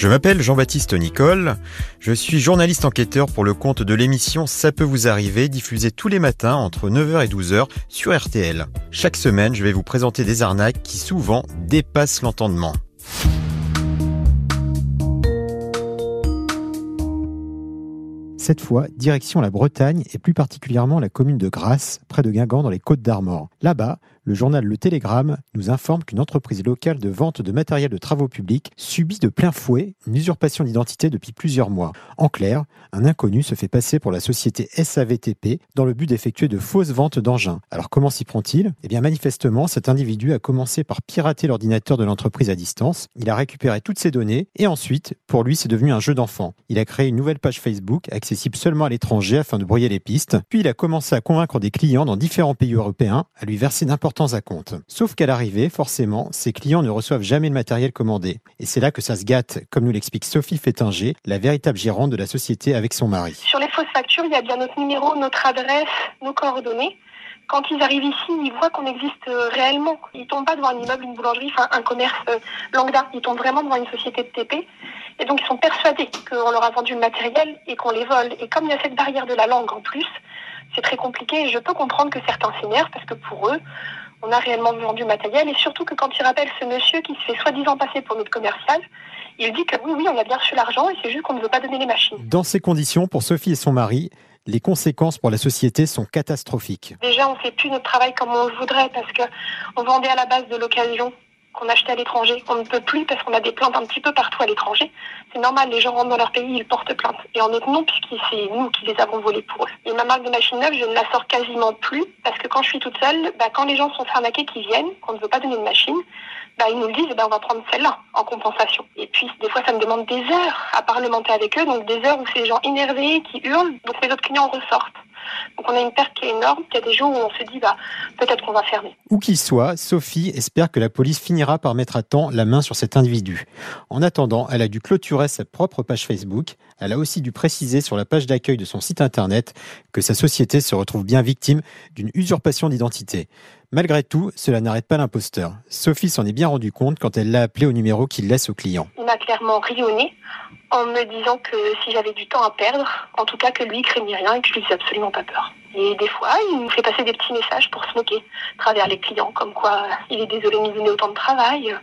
Je m'appelle Jean-Baptiste Nicole, je suis journaliste enquêteur pour le compte de l'émission Ça peut vous arriver, diffusée tous les matins entre 9h et 12h sur RTL. Chaque semaine, je vais vous présenter des arnaques qui souvent dépassent l'entendement. Cette fois, direction la Bretagne et plus particulièrement la commune de Grasse, près de Guingamp dans les Côtes d'Armor. Là-bas, le journal Le Télégramme nous informe qu'une entreprise locale de vente de matériel de travaux publics subit de plein fouet une usurpation d'identité depuis plusieurs mois. En clair, un inconnu se fait passer pour la société SAVTP dans le but d'effectuer de fausses ventes d'engins. Alors comment s'y prend-il? Eh bien manifestement, cet individu a commencé par pirater l'ordinateur de l'entreprise à distance, il a récupéré toutes ses données et ensuite, pour lui, c'est devenu un jeu d'enfant. Il a créé une nouvelle page Facebook accessible seulement à l'étranger afin de brouiller les pistes, puis il a commencé à convaincre des clients dans différents pays européens à lui verser à compte. Sauf qu'à l'arrivée, forcément, ses clients ne reçoivent jamais le matériel commandé. Et c'est là que ça se gâte, comme nous l'explique Sophie Fétinger, la véritable gérante de la société avec son mari. Sur les fausses factures, il y a bien notre numéro, notre adresse, nos coordonnées. Quand ils arrivent ici, ils voient qu'on existe euh, réellement. Ils tombent pas devant un immeuble, une boulangerie, enfin un commerce euh, lambda. Ils tombent vraiment devant une société de TP. Et donc ils sont persuadés qu'on leur a vendu le matériel et qu'on les vole. Et comme il y a cette barrière de la langue en plus, c'est très compliqué et je peux comprendre que certains s'énervent parce que pour eux, on a réellement vendu le matériel et surtout que quand il rappelle ce monsieur qui se fait soi-disant passer pour notre commercial, il dit que oui, oui, on a bien reçu l'argent et c'est juste qu'on ne veut pas donner les machines. Dans ces conditions, pour Sophie et son mari, les conséquences pour la société sont catastrophiques. Déjà, on ne fait plus notre travail comme on le voudrait parce qu'on vendait à la base de l'occasion qu'on achetait à l'étranger. On ne peut plus parce qu'on a des plaintes un petit peu partout à l'étranger. C'est normal, les gens rentrent dans leur pays, ils portent plainte. Et en notre nom, puisque c'est nous qui les avons volés pour eux. Et ma marque de machine neuve, je ne la sors quasiment plus parce que quand je suis toute seule, bah, quand les gens sont arnaqués qui viennent, qu'on ne veut pas donner de machine, bah, ils nous le disent, bah, on va prendre celle-là en compensation. Et puis, des fois, ça me demande des heures à parlementer avec eux, donc des heures où c'est les gens énervés qui hurlent, donc les autres clients ressortent. Donc on a une perte qui est énorme. Il y a des jours où on se dit, bah, peut-être qu'on va fermer. Où qu'il soit, Sophie espère que la police finira par mettre à temps la main sur cet individu. En attendant, elle a dû clôturer sa propre page Facebook. Elle a aussi dû préciser sur la page d'accueil de son site internet que sa société se retrouve bien victime d'une usurpation d'identité. Malgré tout, cela n'arrête pas l'imposteur. Sophie s'en est bien rendu compte quand elle l'a appelé au numéro qu'il laisse au client. Il m'a clairement rionné en me disant que si j'avais du temps à perdre, en tout cas que lui craignait rien et que je lui faisais absolument pas peur. Et des fois, il me fait passer des petits messages pour se moquer, à travers les clients, comme quoi il est désolé de nous donner autant de travail.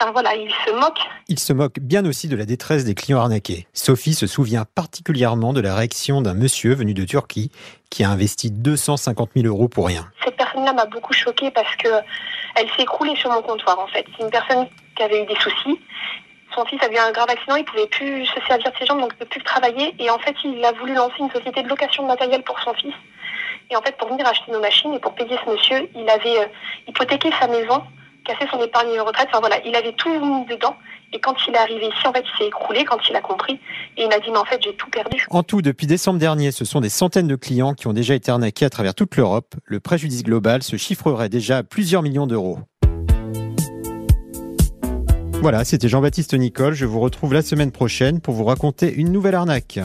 Enfin voilà, il se moque. Il se moque bien aussi de la détresse des clients arnaqués. Sophie se souvient particulièrement de la réaction d'un monsieur venu de Turquie qui a investi 250 000 euros pour rien. Cette personne-là m'a beaucoup choquée parce que elle s'est écroulée sur mon comptoir en fait. C'est une personne qui avait eu des soucis son fils a eu un grave accident, il pouvait plus se servir de ses jambes, donc il ne plus travailler. Et en fait, il a voulu lancer une société de location de matériel pour son fils. Et en fait, pour venir acheter nos machines et pour payer ce monsieur, il avait euh, hypothéqué sa maison, cassé son épargne de retraite. Enfin voilà, il avait tout mis dedans. Et quand il est arrivé ici, en fait, il s'est écroulé quand il a compris. Et il m'a dit, mais en fait, j'ai tout perdu. En tout, depuis décembre dernier, ce sont des centaines de clients qui ont déjà été arnaqués à travers toute l'Europe. Le préjudice global se chiffrerait déjà à plusieurs millions d'euros. Voilà, c'était Jean-Baptiste Nicole. Je vous retrouve la semaine prochaine pour vous raconter une nouvelle arnaque.